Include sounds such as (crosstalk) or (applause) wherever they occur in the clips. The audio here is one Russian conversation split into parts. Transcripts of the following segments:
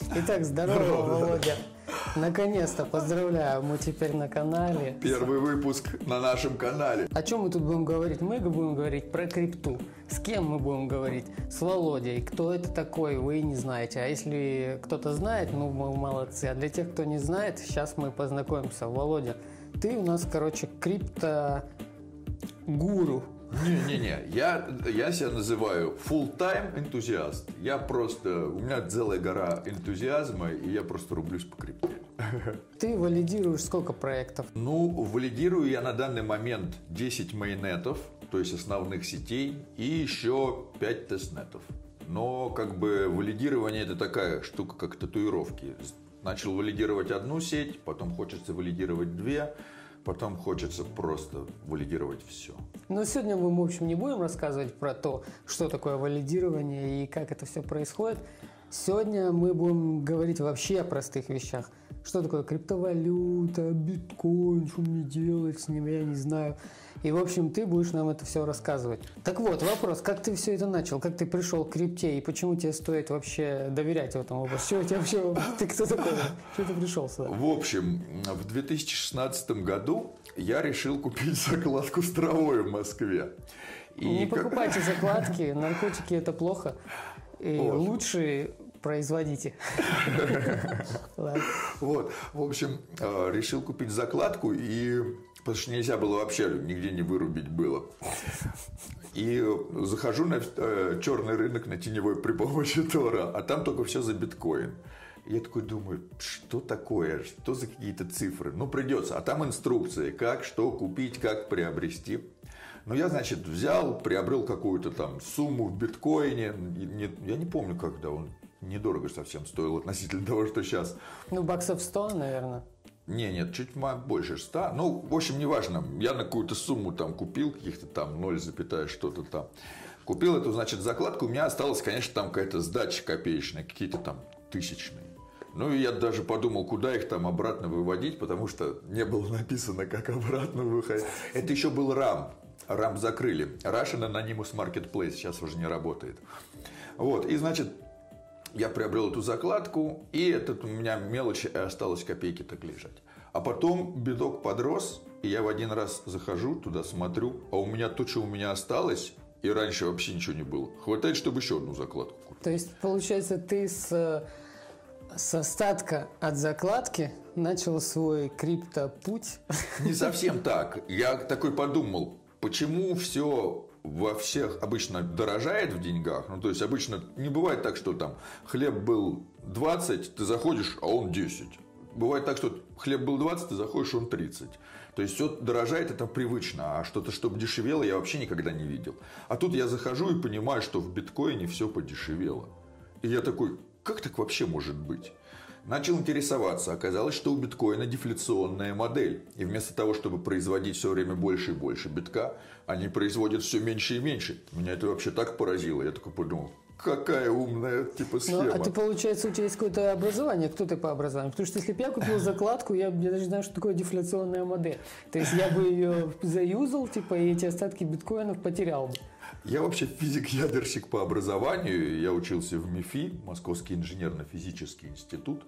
Итак, здорово, Володя. Наконец-то, поздравляю, мы теперь на канале. Первый выпуск на нашем канале. О чем мы тут будем говорить? Мы будем говорить про крипту. С кем мы будем говорить? С Володей. Кто это такой, вы не знаете. А если кто-то знает, ну мы молодцы. А для тех, кто не знает, сейчас мы познакомимся. Володя, ты у нас, короче, крипто гуру. Не-не-не, я, я себя называю full-time энтузиаст. Я просто, у меня целая гора энтузиазма, и я просто рублюсь по крипте. (laughs) Ты валидируешь сколько проектов? Ну, валидирую я на данный момент 10 майнетов, то есть основных сетей, и еще 5 тестнетов. Но как бы валидирование это такая штука, как татуировки. Начал валидировать одну сеть, потом хочется валидировать две, Потом хочется просто валидировать все. Но сегодня мы, в общем, не будем рассказывать про то, что такое валидирование и как это все происходит. Сегодня мы будем говорить вообще о простых вещах. Что такое криптовалюта, биткоин, что мне делать с ним, я не знаю. И, в общем, ты будешь нам это все рассказывать. Так вот, вопрос, как ты все это начал? Как ты пришел к крипте и почему тебе стоит вообще доверять в этом вопросе? Что у тебя вообще... Ты кто такой? Что ты пришел сюда? В общем, в 2016 году я решил купить закладку с травой в Москве. И не покупайте закладки, наркотики это плохо. И вот. лучше производите. Вот, в общем, э, решил купить закладку и потому что нельзя было вообще нигде не вырубить было. И захожу на э, черный рынок на теневой при помощи Тора, а там только все за биткоин. я такой думаю, что такое, что за какие-то цифры? Ну, придется. А там инструкции, как, что купить, как приобрести. Ну, я, значит, взял, приобрел какую-то там сумму в биткоине. Я не помню, когда он недорого совсем стоил относительно того, что сейчас. Ну, баксов 100, наверное. Не, нет, чуть больше 100. Ну, в общем, неважно. Я на какую-то сумму там купил, каких-то там 0, что-то там. Купил эту, значит, закладку. У меня осталось, конечно, там какая-то сдача копеечная, какие-то там тысячные. Ну, и я даже подумал, куда их там обратно выводить, потому что не было написано, как обратно выходить. Это еще был RAM. RAM закрыли. Russian Anonymous Marketplace сейчас уже не работает. Вот, и, значит, я приобрел эту закладку, и этот у меня мелочь осталось копейки так лежать. А потом бедок подрос, и я в один раз захожу туда, смотрю, а у меня то, что у меня осталось, и раньше вообще ничего не было. Хватает, чтобы еще одну закладку купить. То есть, получается, ты с, с остатка от закладки начал свой криптопуть? Не совсем так. Я такой подумал, почему все во всех обычно дорожает в деньгах. Ну, то есть, обычно не бывает так, что там хлеб был 20, ты заходишь, а он 10. Бывает так, что хлеб был 20, ты заходишь, он 30. То есть, все дорожает, это привычно. А что-то, чтобы дешевело, я вообще никогда не видел. А тут я захожу и понимаю, что в биткоине все подешевело. И я такой, как так вообще может быть? Начал интересоваться. Оказалось, что у биткоина дефляционная модель. И вместо того, чтобы производить все время больше и больше битка, они производят все меньше и меньше. Меня это вообще так поразило. Я такой подумал, какая умная типа схема. Ну, а ты, получается, у тебя есть какое-то образование. Кто ты по образованию? Потому что если бы я купил закладку, я, я даже знаю, что такое дефляционная модель. То есть я бы ее заюзал, типа, и эти остатки биткоинов потерял бы. Я вообще физик-ядерщик по образованию. Я учился в МИФИ, Московский инженерно-физический институт,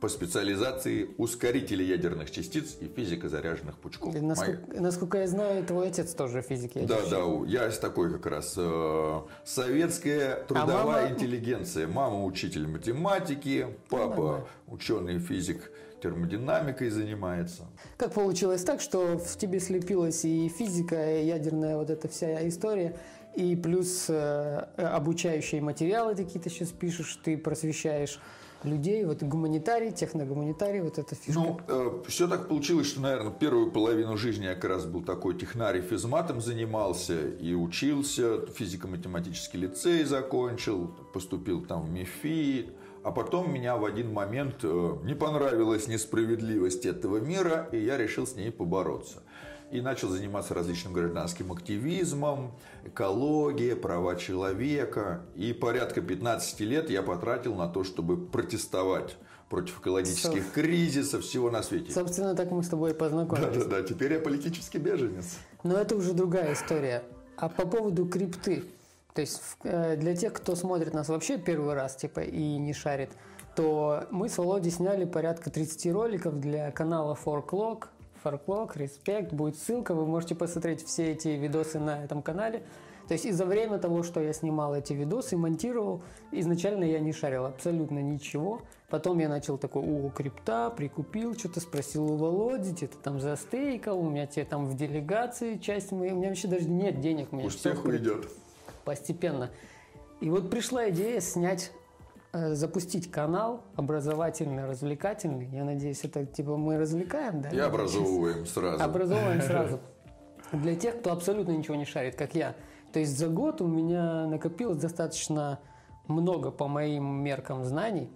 по специализации ускорители ядерных частиц и физика заряженных пучков. И насколько, Мои... насколько я знаю, твой отец тоже физик ядерщик. Да, да, я такой как раз э, советская трудовая а мама... интеллигенция. Мама учитель математики, папа ну, ученый физик термодинамикой занимается. Как получилось так, что в тебе слепилась и физика, и ядерная вот эта вся история, и плюс э, обучающие материалы какие-то сейчас пишешь, ты просвещаешь людей, вот гуманитарий, техногуманитарий, вот эта фишка. Ну, э, все так получилось, что, наверное, первую половину жизни я как раз был такой технарий, физматом занимался и учился, физико-математический лицей закончил, поступил там в МИФИ, а потом меня в один момент э, не понравилась несправедливость этого мира, и я решил с ней побороться. И начал заниматься различным гражданским активизмом, экологией, права человека. И порядка 15 лет я потратил на то, чтобы протестовать против экологических Соб... кризисов, всего на свете. Собственно, так мы с тобой и познакомились. Да-да-да, теперь я политический беженец. Но это уже другая история. А по поводу крипты, то есть э, для тех, кто смотрит нас вообще первый раз, типа, и не шарит, то мы с Володей сняли порядка 30 роликов для канала Forclock. Forclock, Respect, будет ссылка, вы можете посмотреть все эти видосы на этом канале. То есть из-за время того, что я снимал эти видосы, монтировал, изначально я не шарил абсолютно ничего. Потом я начал такой, о, крипта, прикупил, что-то спросил у Володи, где-то там застейкал, у меня те там в делегации часть, моей, у меня вообще даже нет денег. У меня Успех идет. Постепенно. И вот пришла идея снять запустить канал образовательный, развлекательный. Я надеюсь, это типа мы развлекаем, да? И образовываем сразу. Образовываем (laughs) сразу. Для тех, кто абсолютно ничего не шарит, как я. То есть за год у меня накопилось достаточно много по моим меркам знаний.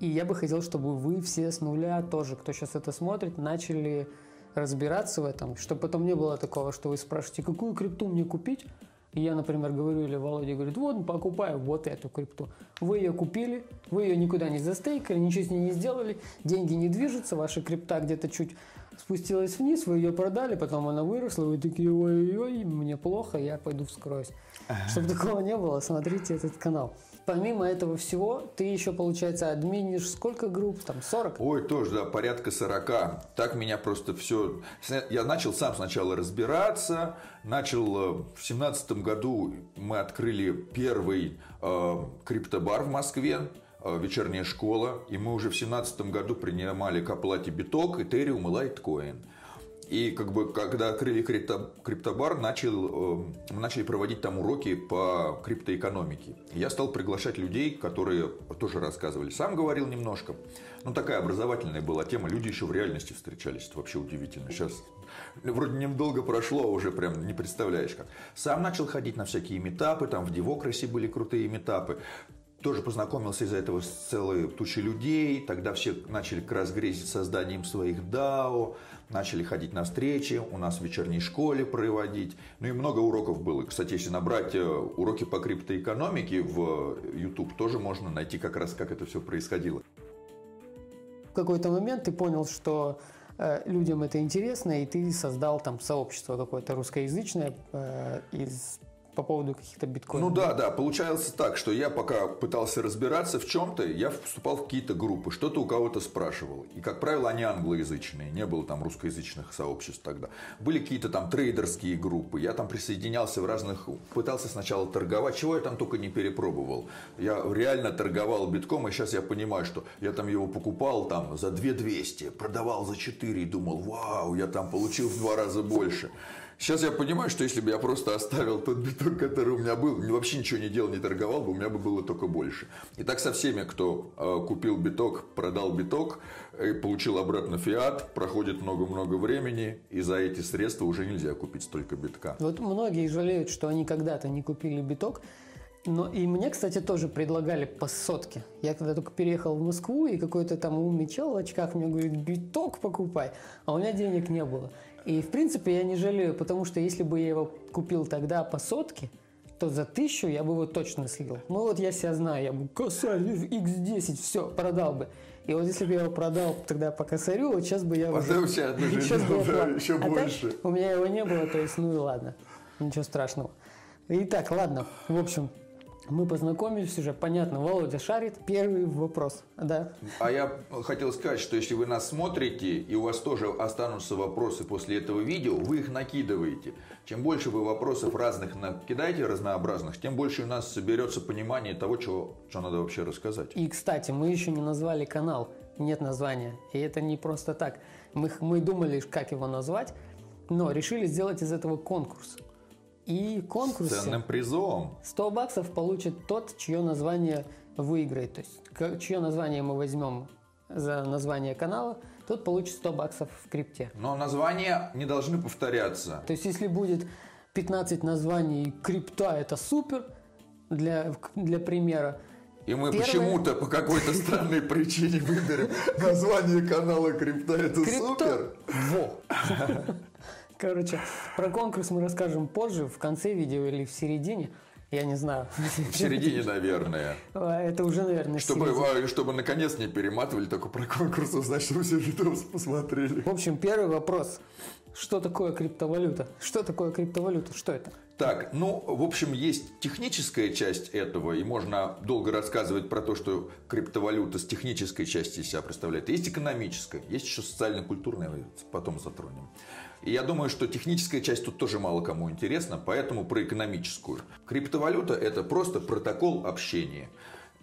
И я бы хотел, чтобы вы все с нуля тоже, кто сейчас это смотрит, начали разбираться в этом, чтобы потом не было такого, что вы спрашиваете, какую крипту мне купить, и я, например, говорю, или Володя говорит, вот, покупаю вот эту крипту. Вы ее купили, вы ее никуда не застейкали, ничего с ней не сделали, деньги не движутся, ваша крипта где-то чуть спустилась вниз, вы ее продали, потом она выросла, вы такие, ой-ой, мне плохо, я пойду вскроюсь. Чтобы такого не было, смотрите этот канал. Помимо этого всего, ты еще, получается, админишь сколько групп? Там 40? Ой, тоже, да, порядка 40. Так меня просто все... Я начал сам сначала разбираться. Начал э, в семнадцатом году мы открыли первый э, криптобар в Москве э, вечерняя школа, и мы уже в семнадцатом году принимали к оплате биток, этериум и лайткоин. И как бы, когда открыли крипто, криптобар, начал, э, начали проводить там уроки по криптоэкономике. Я стал приглашать людей, которые тоже рассказывали. Сам говорил немножко. Ну, такая образовательная была тема. Люди еще в реальности встречались. Это вообще удивительно. Сейчас вроде недолго прошло, а уже прям не представляешь как. Сам начал ходить на всякие метапы. Там в Девокрасе были крутые метапы тоже познакомился из-за этого с целой тучей людей. Тогда все начали как раз созданием своих DAO начали ходить на встречи, у нас в вечерней школе проводить. Ну и много уроков было. Кстати, если набрать э, уроки по криптоэкономике в YouTube, тоже можно найти как раз, как это все происходило. В какой-то момент ты понял, что э, людям это интересно, и ты создал там сообщество какое-то русскоязычное э, из по поводу каких-то биткоинов. Ну да, да, получается так, что я пока пытался разбираться в чем-то, я вступал в какие-то группы, что-то у кого-то спрашивал. И, как правило, они англоязычные, не было там русскоязычных сообществ тогда. Были какие-то там трейдерские группы, я там присоединялся в разных, пытался сначала торговать, чего я там только не перепробовал. Я реально торговал битком, и сейчас я понимаю, что я там его покупал там за 2200, продавал за 4 и думал, вау, я там получил в два раза больше. Сейчас я понимаю, что если бы я просто оставил тот биток, который у меня был, вообще ничего не делал, не торговал бы, у меня бы было только больше. И так со всеми, кто э, купил биток, продал биток, и получил обратно фиат, проходит много-много времени, и за эти средства уже нельзя купить столько битка. Вот многие жалеют, что они когда-то не купили биток, но и мне, кстати, тоже предлагали по сотке. Я когда только переехал в Москву, и какой-то там умный чел в очках мне говорит, биток покупай, а у меня денег не было. И, в принципе, я не жалею, потому что если бы я его купил тогда по сотке, то за тысячу я бы его точно слил. Ну вот я себя знаю, я бы косарь X10, все, продал бы. И вот если бы я его продал тогда по косарю, вот сейчас бы я Потом (laughs) уже... Сейчас бы сейчас было еще а больше. Так, у меня его не было, то есть, ну и ладно, ничего страшного. Итак, ладно, в общем, мы познакомились уже, понятно, Володя шарит. Первый вопрос, да. А я хотел сказать, что если вы нас смотрите, и у вас тоже останутся вопросы после этого видео, вы их накидываете. Чем больше вы вопросов разных накидаете, разнообразных, тем больше у нас соберется понимание того, что, что надо вообще рассказать. И, кстати, мы еще не назвали канал, нет названия. И это не просто так. Мы, мы думали, как его назвать, но решили сделать из этого конкурс. И конкурс. Ценным призом. 100 баксов получит тот, чье название выиграет. То есть, чье название мы возьмем за название канала, тот получит 100 баксов в крипте. Но названия не должны повторяться. То есть, если будет 15 названий крипта, это супер, для, для примера. И мы Первое... почему-то по какой-то странной причине выберем (laughs) название канала крипта, это супер. Во! (laughs) Короче, про конкурс мы расскажем позже, в конце видео или в середине. Я не знаю. В середине, наверное. А, это уже, наверное, чтобы, середине. чтобы наконец не перематывали только про конкурс, узнать, что все видос посмотрели. В общем, первый вопрос. Что такое криптовалюта? Что такое криптовалюта? Что это? Так, ну, в общем, есть техническая часть этого, и можно долго рассказывать про то, что криптовалюта с технической части себя представляет. Есть экономическая, есть еще социально-культурная, потом затронем. И я думаю, что техническая часть тут тоже мало кому интересна, поэтому про экономическую. Криптовалюта – это просто протокол общения.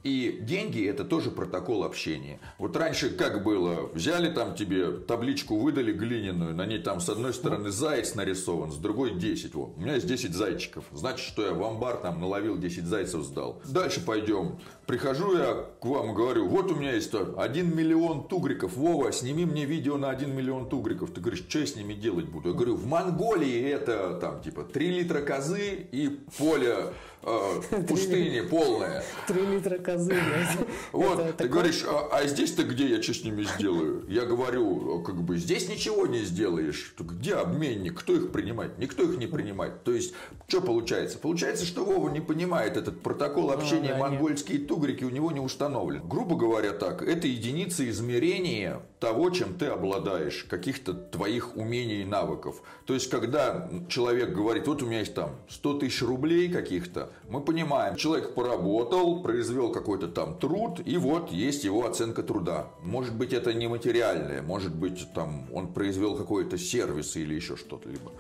И деньги – это тоже протокол общения. Вот раньше как было? Взяли там тебе табличку, выдали глиняную, на ней там с одной стороны заяц нарисован, с другой 10. Вот. У меня есть 10 зайчиков. Значит, что я в амбар там наловил 10 зайцев, сдал. Дальше пойдем. Прихожу я к вам и говорю, вот у меня есть 1 миллион тугриков. Вова, сними мне видео на 1 миллион тугриков. Ты говоришь, что я с ними делать буду? Я говорю, в Монголии это там типа 3 литра козы и поле э, (laughs) пустыни полное. 3 литра козы. (laughs) Вот, ты говоришь, а, а здесь-то где я что с ними сделаю? Я говорю, как бы, здесь ничего не сделаешь. Где обменник? Кто их принимает? Никто их не принимает. То есть, что получается? Получается, что Вова не понимает этот протокол общения ну, да, монгольские тугрики у него не установлен. Грубо говоря так, это единица измерения того, чем ты обладаешь, каких-то твоих умений и навыков. То есть, когда человек говорит, вот у меня есть там 100 тысяч рублей каких-то, мы понимаем, человек поработал, произвел какой-то там труд, и вот есть его оценка труда. Может быть, это не материальное, может быть, там он произвел какой-то сервис или еще что-то либо.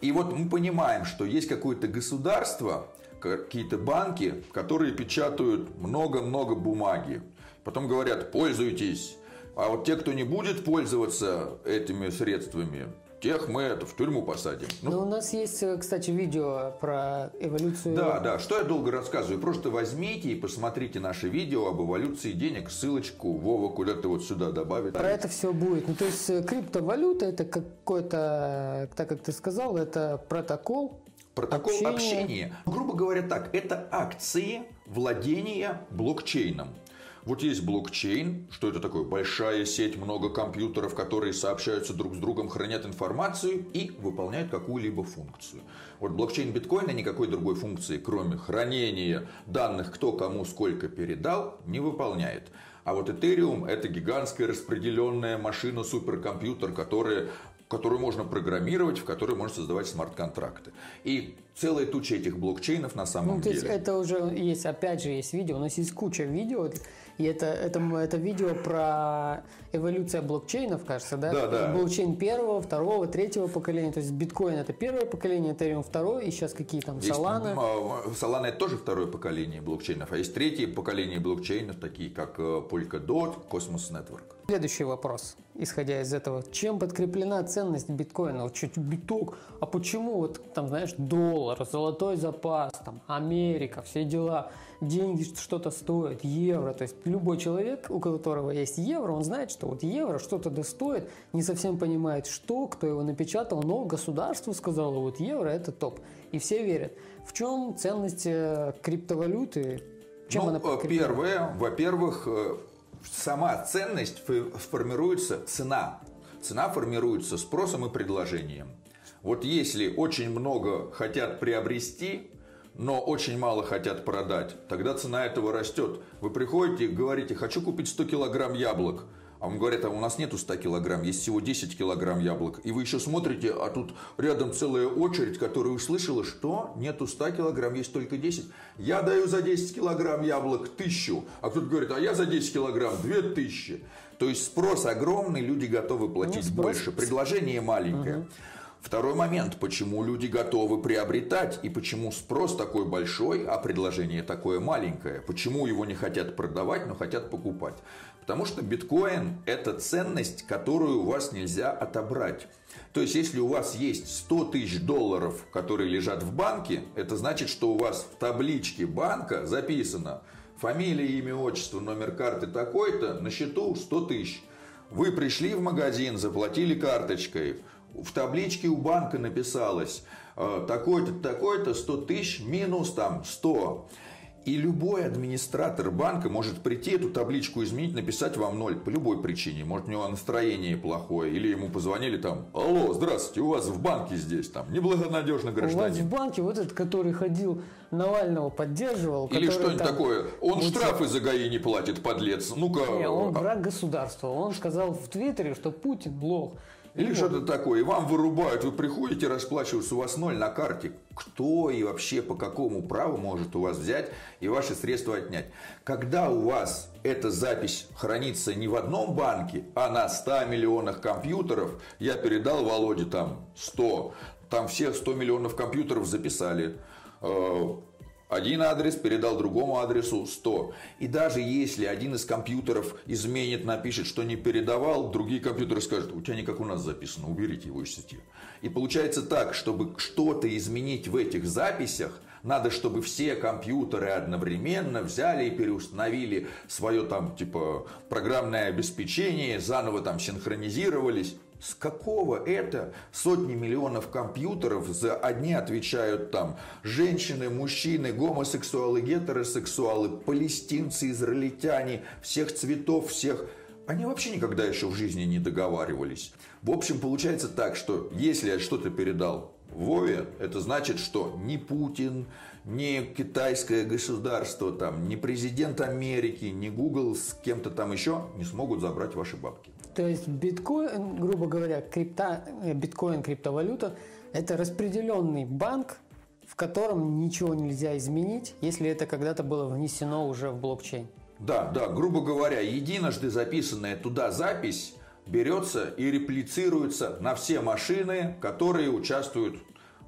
И вот мы понимаем, что есть какое-то государство, какие-то банки, которые печатают много-много бумаги. Потом говорят, пользуйтесь. А вот те, кто не будет пользоваться этими средствами, тех мы это в тюрьму посадим. Ну, Но у нас есть, э, кстати, видео про эволюцию. Да, да. Что я долго рассказываю? Просто возьмите и посмотрите наше видео об эволюции денег. Ссылочку Вова куда-то вот сюда добавит. Про это все будет. Ну, то есть э, криптовалюта это какой-то, так как ты сказал, это протокол. Протокол общения. общения. Грубо говоря так, это акции владения блокчейном. Вот есть блокчейн, что это такое? Большая сеть, много компьютеров, которые сообщаются друг с другом, хранят информацию и выполняют какую-либо функцию. Вот блокчейн биткоина никакой другой функции, кроме хранения данных, кто кому сколько передал, не выполняет. А вот Ethereum это гигантская распределенная машина, суперкомпьютер, которая которую можно программировать, в которой можно создавать смарт-контракты. И целая туча этих блокчейнов на самом ну, то деле. есть это уже есть, опять же, есть видео, у нас есть куча видео, и это, это, это видео про эволюцию блокчейнов, кажется, да? Да, да. Блокчейн первого, второго, третьего поколения. То есть биткоин это первое поколение, Ethereum второе, и сейчас какие там есть, Solana. Solana это тоже второе поколение блокчейнов, а есть третье поколение блокчейнов, такие как э, Polkadot, Cosmos Network. Следующий вопрос, исходя из этого. Чем подкреплена ценность биткоина? Вот чуть биток, а почему вот там, знаешь, доллар, золотой запас, там, Америка, все дела – деньги что-то стоят, евро. То есть любой человек, у которого есть евро, он знает, что вот евро что-то достоит, не совсем понимает, что, кто его напечатал, но государство сказало, вот евро это топ. И все верят. В чем ценность э, криптовалюты? Чем ну, она Первое, во-первых, э, сама ценность формируется, цена. Цена формируется спросом и предложением. Вот если очень много хотят приобрести, но очень мало хотят продать, тогда цена этого растет. Вы приходите и говорите, хочу купить 100 килограмм яблок. А он говорит, а у нас нету 100 килограмм, есть всего 10 килограмм яблок. И вы еще смотрите, а тут рядом целая очередь, которая услышала, что нету 100 килограмм, есть только 10. Я даю за 10 килограмм яблок тысячу. А кто-то говорит, а я за 10 килограмм две тысячи. То есть спрос огромный, люди готовы платить ну, больше. Предложение маленькое. Угу. Второй момент, почему люди готовы приобретать и почему спрос такой большой, а предложение такое маленькое. Почему его не хотят продавать, но хотят покупать. Потому что биткоин – это ценность, которую у вас нельзя отобрать. То есть, если у вас есть 100 тысяч долларов, которые лежат в банке, это значит, что у вас в табличке банка записано фамилия, имя, отчество, номер карты такой-то, на счету 100 тысяч. Вы пришли в магазин, заплатили карточкой, в табличке у банка написалось э, такой-то, такой-то, 100 тысяч минус там 100. И любой администратор банка может прийти эту табличку изменить, написать вам ноль по любой причине. Может, у него настроение плохое, или ему позвонили там, алло, здравствуйте, у вас в банке здесь там неблагонадежный гражданин. У вас в банке вот этот, который ходил, Навального поддерживал. Или что-нибудь такое. Он будет... штрафы за ГАИ не платит, подлец. Ну-ка. Не, он а враг государства. Он сказал в Твиттере, что Путин лох. Или что-то такое. И вам вырубают, вы приходите расплачиваться, у вас ноль на карте. Кто и вообще по какому праву может у вас взять и ваши средства отнять? Когда у вас эта запись хранится не в одном банке, а на 100 миллионах компьютеров, я передал Володе там 100, там всех 100 миллионов компьютеров записали э, один адрес передал другому адресу 100. И даже если один из компьютеров изменит, напишет, что не передавал, другие компьютеры скажут, у тебя не как у нас записано, уберите его из сети. И получается так, чтобы что-то изменить в этих записях, надо, чтобы все компьютеры одновременно взяли и переустановили свое там типа программное обеспечение, заново там синхронизировались. С какого это сотни миллионов компьютеров за одни отвечают там женщины, мужчины, гомосексуалы, гетеросексуалы, палестинцы, израильтяне, всех цветов, всех... Они вообще никогда еще в жизни не договаривались. В общем, получается так, что если я что-то передал Вове, это значит, что ни Путин, ни китайское государство, там, ни президент Америки, ни Google с кем-то там еще не смогут забрать ваши бабки. То есть биткоин, грубо говоря, крипта, э, биткоин, криптовалюта – это распределенный банк, в котором ничего нельзя изменить, если это когда-то было внесено уже в блокчейн. Да, да, грубо говоря, единожды записанная туда запись берется и реплицируется на все машины, которые участвуют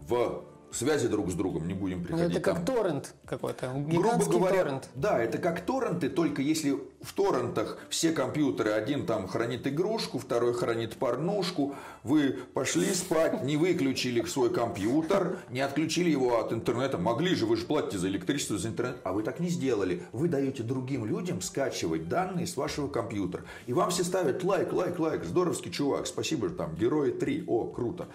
в связи друг с другом, не будем приходить. Это как там. торрент какой-то, Грубо говоря, торрент. Да, это как торренты, только если в торрентах все компьютеры, один там хранит игрушку, второй хранит порнушку, вы пошли спать, не выключили свой компьютер, не отключили его от интернета, могли же, вы же платите за электричество, за интернет, а вы так не сделали. Вы даете другим людям скачивать данные с вашего компьютера. И вам все ставят лайк, лайк, лайк, здоровский чувак, спасибо, там, герои 3, о, круто.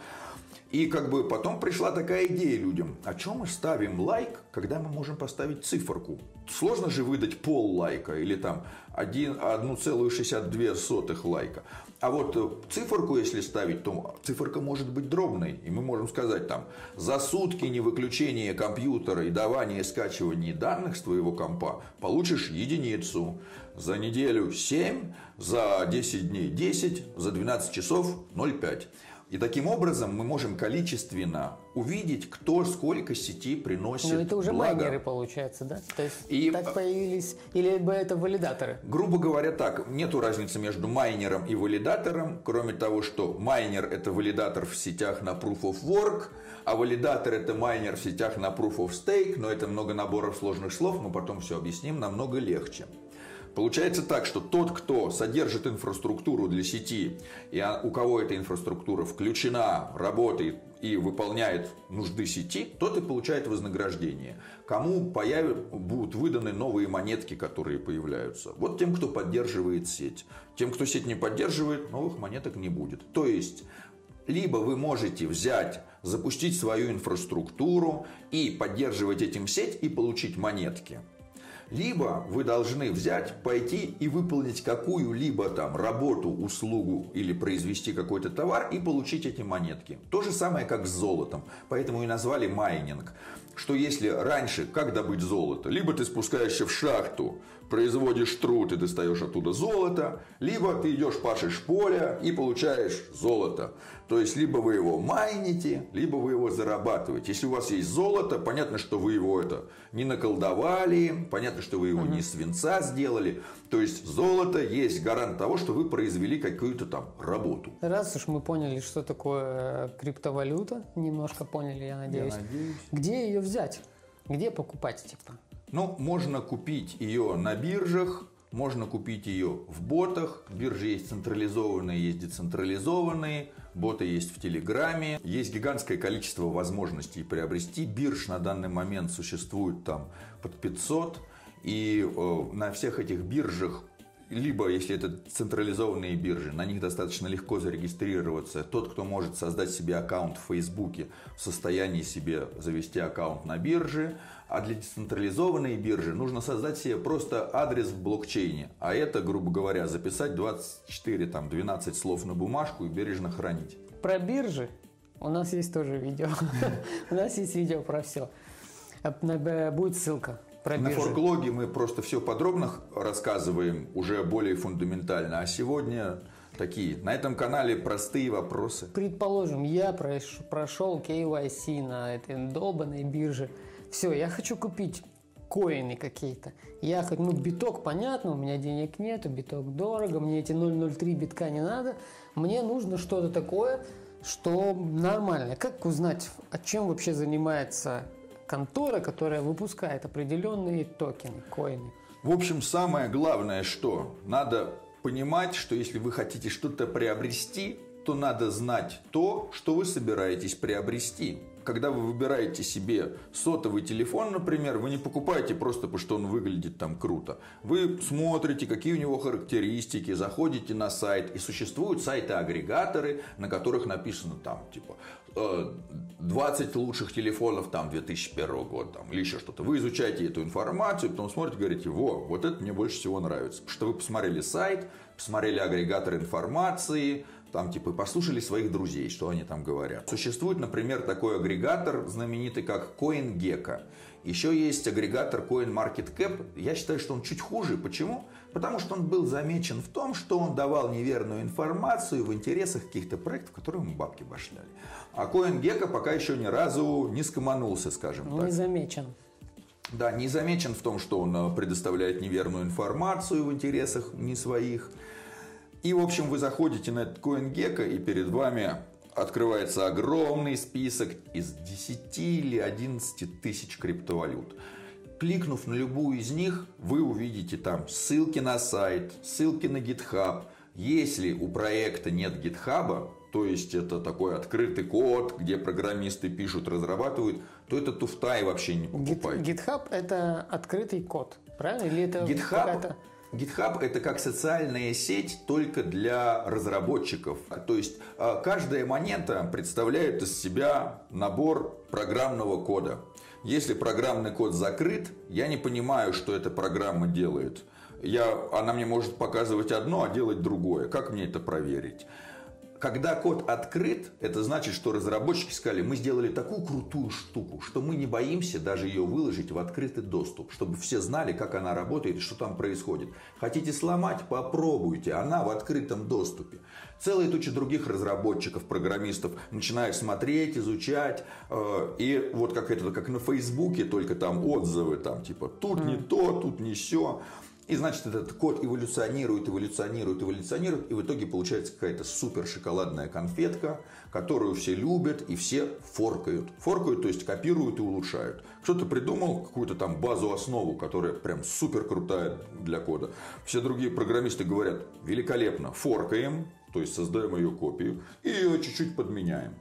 И как бы потом пришла такая идея людям, а чем мы ставим лайк, когда мы можем поставить циферку? Сложно же выдать пол лайка или там 1,62 лайка. А вот э, циферку, если ставить, то циферка может быть дробной. И мы можем сказать там, за сутки не выключения компьютера и давания и скачивания данных с твоего компа получишь единицу. За неделю 7, за 10 дней 10, за 12 часов 0,5. И таким образом мы можем количественно увидеть, кто сколько сети приносит Но это уже благо. майнеры, получается, да? То есть и, так появились, или бы это валидаторы? Грубо говоря так, нету разницы между майнером и валидатором, кроме того, что майнер это валидатор в сетях на Proof of Work, а валидатор это майнер в сетях на Proof of Stake, но это много наборов сложных слов, мы потом все объясним намного легче. Получается так, что тот, кто содержит инфраструктуру для сети, и у кого эта инфраструктура включена, работает и выполняет нужды сети, тот и получает вознаграждение. Кому появят, будут выданы новые монетки, которые появляются. Вот тем, кто поддерживает сеть. Тем, кто сеть не поддерживает, новых монеток не будет. То есть, либо вы можете взять, запустить свою инфраструктуру и поддерживать этим сеть и получить монетки – либо вы должны взять, пойти и выполнить какую-либо там работу, услугу или произвести какой-то товар и получить эти монетки. То же самое, как с золотом. Поэтому и назвали майнинг. Что если раньше, как добыть золото? Либо ты спускаешься в шахту, производишь труд и достаешь оттуда золото, либо ты идешь пашешь поле и получаешь золото. То есть, либо вы его майните, либо вы его зарабатываете. Если у вас есть золото, понятно, что вы его это не наколдовали, понятно, что вы его не свинца сделали. То есть, золото есть гарант того, что вы произвели какую-то там работу. Раз уж мы поняли, что такое криптовалюта, немножко поняли, я надеюсь. Я надеюсь. Где ее взять? Где покупать, типа? Ну, можно купить ее на биржах, можно купить ее в ботах. Биржи есть централизованные, есть децентрализованные. Боты есть в Телеграме. Есть гигантское количество возможностей приобрести. Бирж на данный момент существует там под 500. И э, на всех этих биржах либо, если это централизованные биржи, на них достаточно легко зарегистрироваться. Тот, кто может создать себе аккаунт в Фейсбуке, в состоянии себе завести аккаунт на бирже. А для децентрализованной биржи нужно создать себе просто адрес в блокчейне. А это, грубо говоря, записать 24, там, 12 слов на бумажку и бережно хранить. Про биржи у нас есть тоже видео. (laughs) У нас есть видео про все. Будет ссылка про На форклоге мы просто все подробно рассказываем, уже более фундаментально. А сегодня такие. На этом канале простые вопросы. Предположим, я прошел KYC на этой долбанной бирже. Все, я хочу купить коины какие-то. Я хоть, ну, биток, понятно, у меня денег нету, биток дорого, мне эти 0,03 битка не надо. Мне нужно что-то такое, что нормально. Как узнать, о чем вообще занимается контора, которая выпускает определенные токены, коины? В общем, самое главное, что надо понимать, что если вы хотите что-то приобрести, то надо знать то, что вы собираетесь приобрести когда вы выбираете себе сотовый телефон, например, вы не покупаете просто потому, что он выглядит там круто. Вы смотрите, какие у него характеристики, заходите на сайт, и существуют сайты-агрегаторы, на которых написано там, типа, 20 э, лучших телефонов там 2001 года там, или еще что-то. Вы изучаете эту информацию, потом смотрите, говорите, во, вот это мне больше всего нравится. Потому что вы посмотрели сайт, посмотрели агрегатор информации, там типа послушали своих друзей, что они там говорят. Существует, например, такой агрегатор знаменитый, как CoinGecko. Еще есть агрегатор CoinMarketCap. Я считаю, что он чуть хуже. Почему? Потому что он был замечен в том, что он давал неверную информацию в интересах каких-то проектов, которые ему бабки башляли. А CoinGecko пока еще ни разу не скоманулся, скажем так. Не замечен. Да, не замечен в том, что он э, предоставляет неверную информацию в интересах не своих. И, в общем, вы заходите на этот CoinGecko, и перед вами открывается огромный список из 10 или 11 тысяч криптовалют. Кликнув на любую из них, вы увидите там ссылки на сайт, ссылки на GitHub. Если у проекта нет GitHub, то есть это такой открытый код, где программисты пишут, разрабатывают, то это туфта и вообще не покупайте. GitHub это открытый код, правильно? Или это GitHub GitHub это как социальная сеть только для разработчиков. То есть а, каждая монета представляет из себя набор программного кода. Если программный код закрыт, я не понимаю, что эта программа делает. Я, она мне может показывать одно, а делать другое. Как мне это проверить? Когда код открыт, это значит, что разработчики сказали, мы сделали такую крутую штуку, что мы не боимся даже ее выложить в открытый доступ, чтобы все знали, как она работает и что там происходит. Хотите сломать? Попробуйте, она в открытом доступе. Целая туча других разработчиков, программистов начинают смотреть, изучать. Э, и вот как это, как на Фейсбуке, только там отзывы, там типа тут не то, тут не все. И значит, этот код эволюционирует, эволюционирует, эволюционирует, и в итоге получается какая-то супер шоколадная конфетка, которую все любят и все форкают. Форкают, то есть копируют и улучшают. Кто-то придумал какую-то там базу основу, которая прям супер крутая для кода. Все другие программисты говорят, великолепно, форкаем, то есть создаем ее копию и ее чуть-чуть подменяем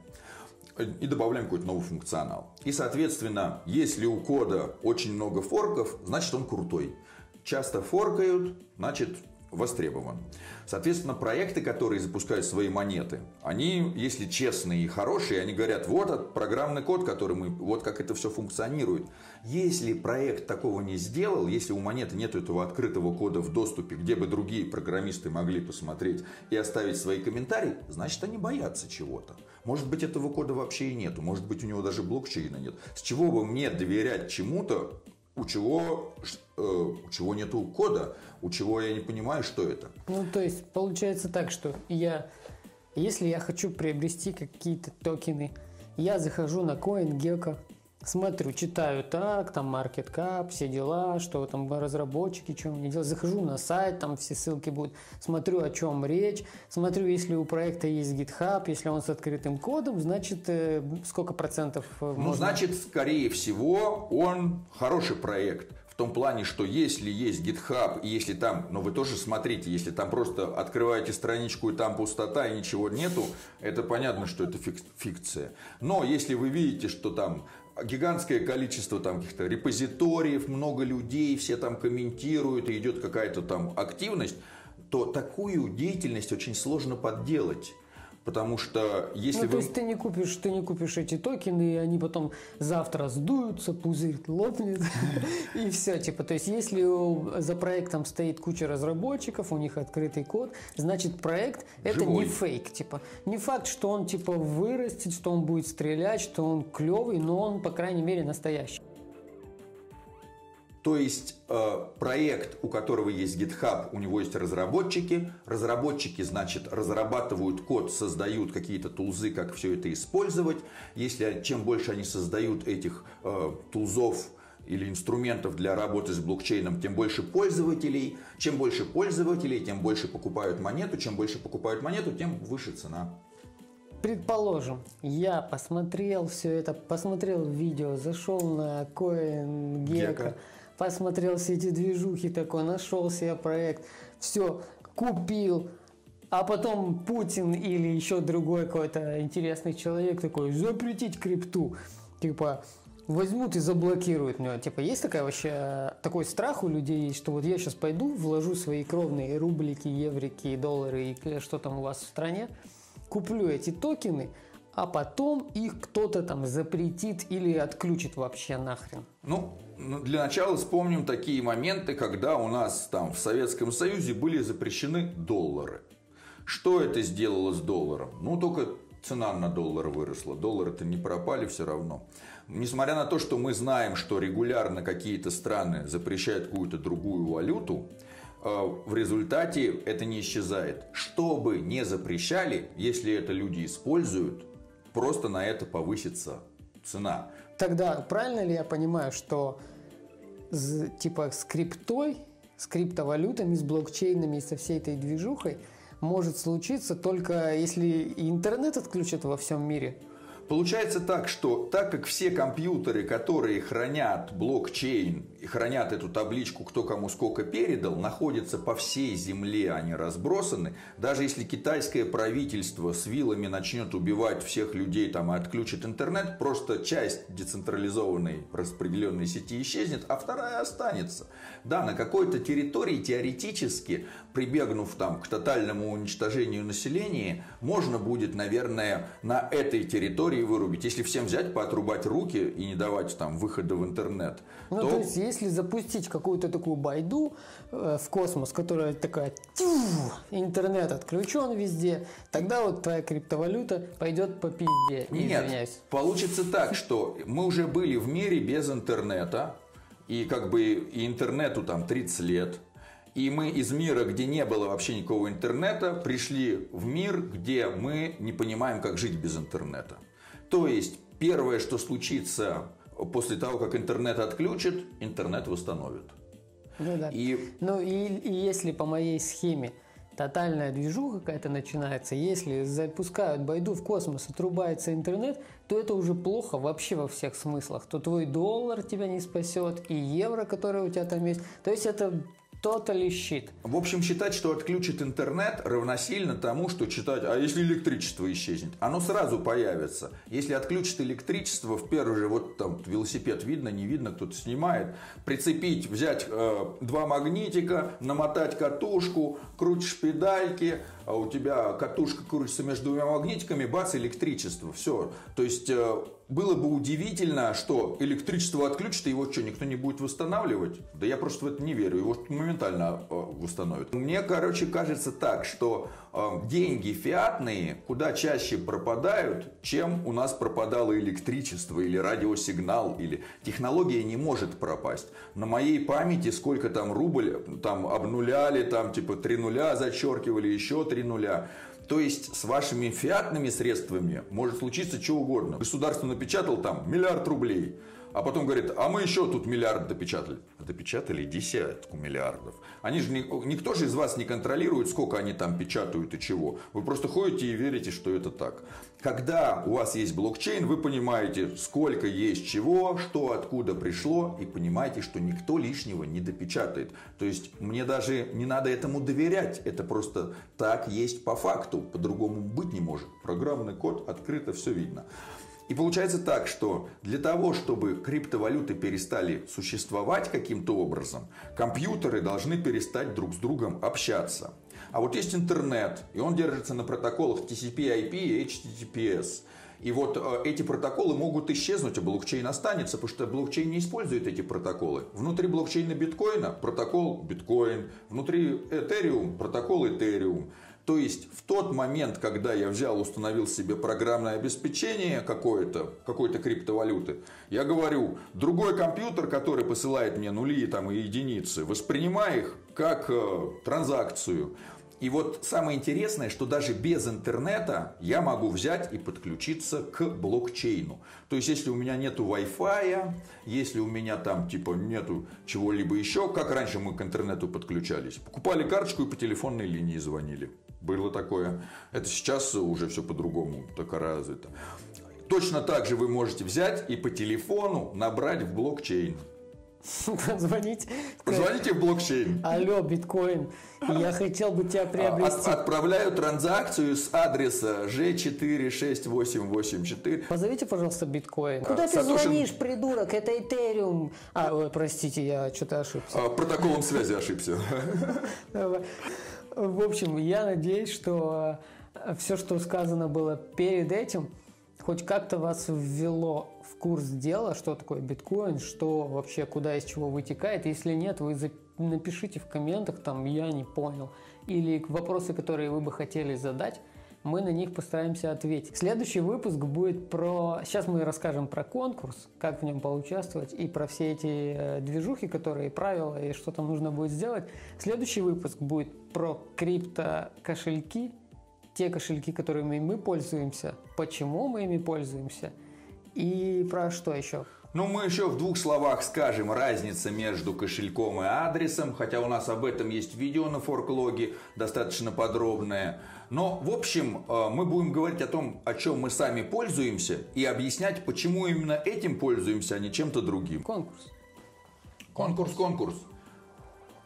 и добавляем какой-то новый функционал. И, соответственно, если у кода очень много форков, значит он крутой часто форкают, значит востребован. Соответственно, проекты, которые запускают свои монеты, они, если честные и хорошие, они говорят, вот программный код, который мы, вот как это все функционирует. Если проект такого не сделал, если у монеты нет этого открытого кода в доступе, где бы другие программисты могли посмотреть и оставить свои комментарии, значит, они боятся чего-то. Может быть, этого кода вообще и нету, может быть, у него даже блокчейна нет. С чего бы мне доверять чему-то, у чего, э, у чего нету кода, у чего я не понимаю, что это. Ну, то есть, получается так, что я, если я хочу приобрести какие-то токены, я захожу на CoinGecko, смотрю, читаю так, там market cap, все дела, что там разработчики, что они делают. Захожу на сайт, там все ссылки будут, смотрю, о чем речь, смотрю, если у проекта есть GitHub, если он с открытым кодом, значит, э, сколько процентов э, Ну, можно... значит, скорее всего, он хороший проект. В том плане, что если есть GitHub, и если там, но ну, вы тоже смотрите, если там просто открываете страничку и там пустота и ничего нету, это понятно, что это фикция. Но если вы видите, что там гигантское количество там каких-то репозиториев, много людей, все там комментируют, и идет какая-то там активность, то такую деятельность очень сложно подделать. Потому что если ну, вы... то есть ты не купишь, ты не купишь эти токены, и они потом завтра сдуются, пузырь лопнет, (laughs) и все. Типа, то есть, если за проектом стоит куча разработчиков, у них открытый код, значит, проект это не фейк. Типа, не факт, что он типа вырастет, что он будет стрелять, что он клевый, но он, по крайней мере, настоящий. То есть э, проект, у которого есть GitHub, у него есть разработчики. Разработчики, значит, разрабатывают код, создают какие-то тулзы, как все это использовать. Если чем больше они создают этих э, тулзов, или инструментов для работы с блокчейном, тем больше пользователей. Чем больше пользователей, тем больше покупают монету. Чем больше покупают монету, тем выше цена. Предположим, я посмотрел все это, посмотрел видео, зашел на CoinGecko, посмотрел все эти движухи, такой, нашел себе проект, все, купил, а потом Путин или еще другой какой-то интересный человек такой, запретить крипту. Типа, возьмут и заблокируют меня. Типа, есть такая вообще, такой страх у людей, что вот я сейчас пойду, вложу свои кровные рублики, еврики, доллары и что там у вас в стране, куплю эти токены, а потом их кто-то там запретит или отключит вообще нахрен. Ну, ну, для начала вспомним такие моменты, когда у нас там в Советском Союзе были запрещены доллары. Что это сделало с долларом? Ну, только цена на доллар выросла. Доллары-то не пропали все равно. Несмотря на то, что мы знаем, что регулярно какие-то страны запрещают какую-то другую валюту, Э, в результате это не исчезает. Что бы не запрещали, если это люди используют, просто на это повысится цена. Тогда правильно ли я понимаю, что типа с криптой, с криптовалютами, с блокчейнами и со всей этой движухой может случиться только если интернет отключат во всем мире? Получается так, что так как все компьютеры, которые хранят блокчейн и хранят эту табличку, кто кому сколько передал, находятся по всей земле, они разбросаны, даже если китайское правительство с вилами начнет убивать всех людей там и отключит интернет, просто часть децентрализованной распределенной сети исчезнет, а вторая останется. Да, на какой-то территории теоретически, прибегнув там к тотальному уничтожению населения, можно будет, наверное, на этой территории территории вырубить. Если всем взять, поотрубать руки и не давать там выхода в интернет. Ну, то, то есть, если запустить какую-то такую байду э, в космос, которая такая, тюф, интернет отключен везде, тогда вот твоя криптовалюта пойдет по пизде. Нет, извиняюсь. получится так, что мы уже были в мире без интернета, и как бы и интернету там 30 лет, и мы из мира, где не было вообще никакого интернета, пришли в мир, где мы не понимаем, как жить без интернета. То есть, первое, что случится после того, как интернет отключит, интернет восстановит. Ну да. И... Ну и, и если по моей схеме тотальная движуха какая-то начинается, если запускают байду в космос, отрубается интернет, то это уже плохо вообще во всех смыслах. То твой доллар тебя не спасет, и евро, которое у тебя там есть. То есть это totally shit. В общем, считать, что отключит интернет, равносильно тому, что читать, а если электричество исчезнет? Оно сразу появится. Если отключит электричество, в первый же, вот там велосипед видно, не видно, кто-то снимает, прицепить, взять э, два магнитика, намотать катушку, крутишь педальки, а у тебя катушка крутится между двумя магнитиками, бац, электричество, все. То есть э, было бы удивительно, что электричество отключат, и его что, никто не будет восстанавливать? Да я просто в это не верю, его моментально э, восстановят. Мне, короче, кажется так, что э, деньги фиатные куда чаще пропадают, чем у нас пропадало электричество или радиосигнал, или технология не может пропасть. На моей памяти сколько там рубль там обнуляли, там типа три нуля зачеркивали, еще три нуля. То есть с вашими фиатными средствами может случиться что угодно. Государство напечатал там миллиард рублей а потом говорит, а мы еще тут миллиард допечатали. А допечатали десятку миллиардов. Они же, никто же из вас не контролирует, сколько они там печатают и чего. Вы просто ходите и верите, что это так. Когда у вас есть блокчейн, вы понимаете, сколько есть чего, что откуда пришло, и понимаете, что никто лишнего не допечатает. То есть мне даже не надо этому доверять. Это просто так есть по факту. По-другому быть не может. Программный код открыто, все видно. И получается так, что для того, чтобы криптовалюты перестали существовать каким-то образом, компьютеры должны перестать друг с другом общаться. А вот есть интернет, и он держится на протоколах TCP/IP и HTTPS. И вот э, эти протоколы могут исчезнуть, а блокчейн останется, потому что блокчейн не использует эти протоколы. Внутри блокчейна биткоина протокол биткоин, внутри Ethereum протокол Ethereum. То есть в тот момент, когда я взял, установил себе программное обеспечение какое-то, какой-то криптовалюты, я говорю, другой компьютер, который посылает мне нули там, и единицы, воспринимай их как э, транзакцию. И вот самое интересное, что даже без интернета я могу взять и подключиться к блокчейну. То есть, если у меня нету Wi-Fi, если у меня там типа нету чего-либо еще, как раньше мы к интернету подключались. Покупали карточку и по телефонной линии звонили. Было такое. Это сейчас уже все по-другому, так развито. Точно так же вы можете взять и по телефону набрать в блокчейн. (laughs) Позвонить. Позвоните в блокчейн. Алло, биткоин, я хотел бы тебя приобрести. От- отправляю транзакцию с адреса G46884. Позовите, пожалуйста, биткоин. Куда ты Сатошин- звонишь, придурок? Это Этериум. А, ой, простите, я что-то ошибся. А, Протоколом связи ошибся. В общем, я надеюсь, что все, что сказано было перед этим, хоть как-то вас ввело в курс дела, что такое биткоин, что вообще куда из чего вытекает. Если нет, вы напишите в комментах, там, я не понял. Или вопросы, которые вы бы хотели задать, мы на них постараемся ответить. Следующий выпуск будет про... Сейчас мы расскажем про конкурс, как в нем поучаствовать, и про все эти э, движухи, которые правила, и что там нужно будет сделать. Следующий выпуск будет про крипто-кошельки, те кошельки, которыми мы пользуемся, почему мы ими пользуемся, и про что еще? Ну, мы еще в двух словах скажем разница между кошельком и адресом, хотя у нас об этом есть видео на форклоге, достаточно подробное. Но, в общем, э, мы будем говорить о том, о чем мы сами пользуемся, и объяснять, почему именно этим пользуемся, а не чем-то другим. Конкурс. Конкурс, конкурс.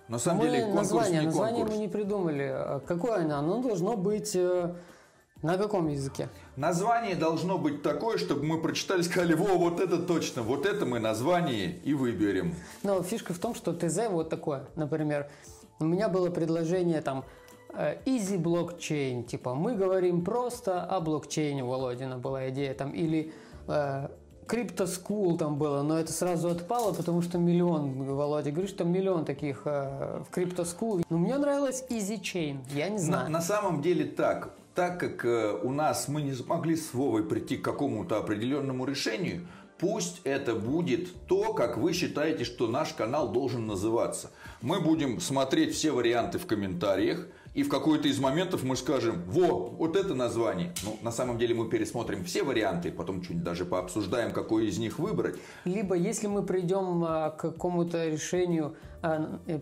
На самом деле, мы конкурс название, не название конкурс. мы не придумали. А Какое оно? Оно должно быть э, на каком языке? Название должно быть такое, чтобы мы прочитали сказали, во, вот это точно, вот это мы название и выберем. Но фишка в том, что ТЗ вот такое. Например, у меня было предложение там э, Easy блокчейн, типа мы говорим просто о блокчейне, Володина была идея там, или School там было, но это сразу отпало, потому что миллион, Володя говорит, что миллион таких э, в School. Но мне нравилось Easy Chain, я не На, знаю. на самом деле так. Так как э, у нас мы не смогли с Вовой прийти к какому-то определенному решению, пусть это будет то, как вы считаете, что наш канал должен называться. Мы будем смотреть все варианты в комментариях, и в какой-то из моментов мы скажем, во, вот это название. Ну, на самом деле мы пересмотрим все варианты, потом чуть даже пообсуждаем, какой из них выбрать. Либо если мы придем а, к какому-то решению, а, э,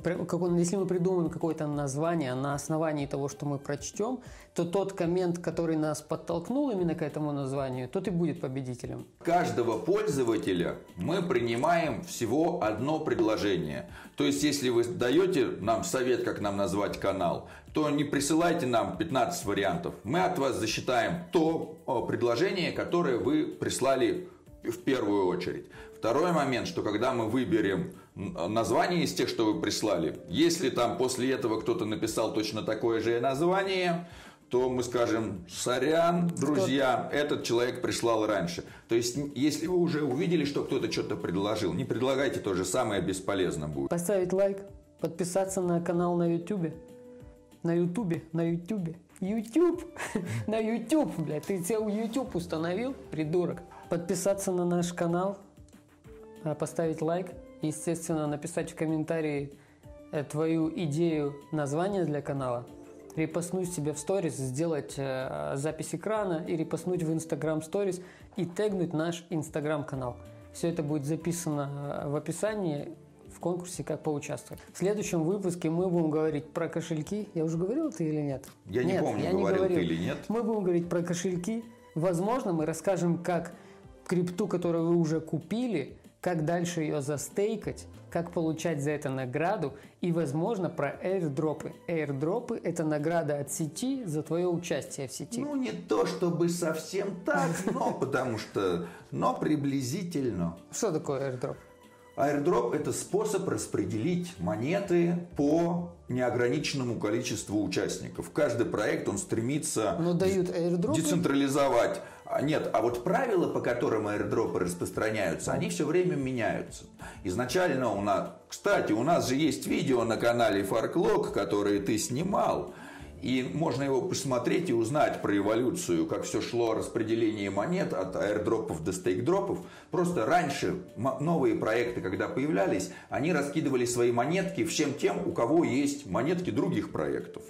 если мы придумаем какое-то название на основании того, что мы прочтем, то тот коммент, который нас подтолкнул именно к этому названию, тот и будет победителем. каждого пользователя мы принимаем всего одно предложение. То есть, если вы даете нам совет, как нам назвать канал, то не присылайте нам 15 вариантов. Мы от вас засчитаем то о, предложение, которое вы прислали в первую очередь. Второй момент, что когда мы выберем название из тех, что вы прислали, если там после этого кто-то написал точно такое же название, то мы скажем, сорян, друзья, этот человек прислал раньше. То есть, если вы уже увидели, что кто-то что-то предложил, не предлагайте то же самое, бесполезно будет. Поставить лайк, подписаться на канал на YouTube. На Ютубе, на Ютубе. YouTube! (laughs) На YouTube, блядь, ты себе YouTube установил, придурок. Подписаться на наш канал, а, поставить лайк, естественно, написать в комментарии э, твою идею названия для канала, репостнуть себе в сторис, сделать э, запись экрана и репостнуть в Instagram сторис и тегнуть наш Instagram канал. Все это будет записано э, в описании конкурсе «Как поучаствовать». В следующем выпуске мы будем говорить про кошельки. Я уже говорил это или нет? Я не нет, помню, я не говорил ты говорил. или нет. Мы будем говорить про кошельки. Возможно, мы расскажем, как крипту, которую вы уже купили, как дальше ее застейкать, как получать за это награду и, возможно, про airdropы. Airdropы – это награда от сети за твое участие в сети. Ну, не то чтобы совсем так, но потому что, но приблизительно. Что такое airdrop? Airdrop – это способ распределить монеты по неограниченному количеству участников. Каждый проект, он стремится Но дают децентрализовать. А Нет, а вот правила, по которым аирдропы распространяются, они все время меняются. Изначально у нас, кстати, у нас же есть видео на канале Farklog, которые ты снимал. И можно его посмотреть и узнать про эволюцию, как все шло распределение монет от аирдропов до стейкдропов. Просто раньше новые проекты, когда появлялись, они раскидывали свои монетки всем тем, у кого есть монетки других проектов.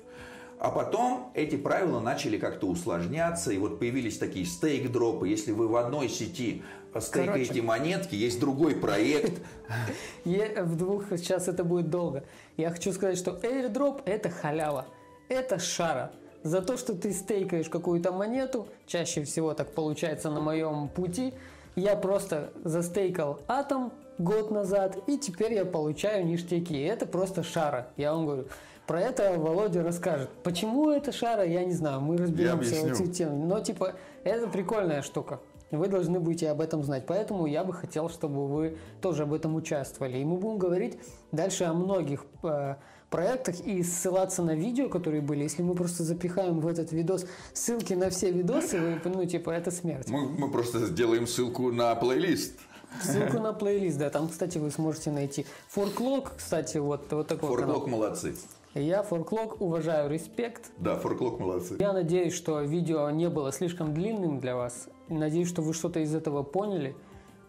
А потом эти правила начали как-то усложняться, и вот появились такие стейк-дропы. Если вы в одной сети стейкаете Короче. монетки, есть другой проект. (laughs) В двух сейчас это будет долго. Я хочу сказать, что airdrop это халява, это шара. За то, что ты стейкаешь какую-то монету, чаще всего так получается на моем пути, я просто застейкал атом год назад, и теперь я получаю ништяки. Это просто шара. Я вам говорю, про это Володя расскажет. Почему это шара, я не знаю. Мы разберемся в эту тему. Но типа это прикольная штука. Вы должны будете об этом знать. Поэтому я бы хотел, чтобы вы тоже об этом участвовали. И мы будем говорить дальше о многих э, проектах и ссылаться на видео, которые были. Если мы просто запихаем в этот видос ссылки на все видосы, вы, ну, типа, это смерть. Мы, мы просто сделаем ссылку на плейлист. Ссылку на (laughs) плейлист, да. Там, кстати, вы сможете найти. Форклог, кстати, вот, вот такой Форклог молодцы. Я Форклог уважаю, респект. Да, Форклог молодцы. Я надеюсь, что видео не было слишком длинным для вас. Надеюсь, что вы что-то из этого поняли.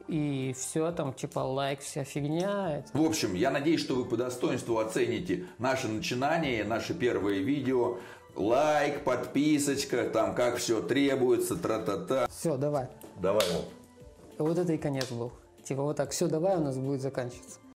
И все там, типа, лайк, вся фигня. В общем, я надеюсь, что вы по достоинству оцените наше начинание, наше первое видео. Лайк, подписочка, там как все требуется, тра-та-та. Все, давай. Давай, Вот это и конец был. Типа вот так, все, давай, у нас будет заканчиваться.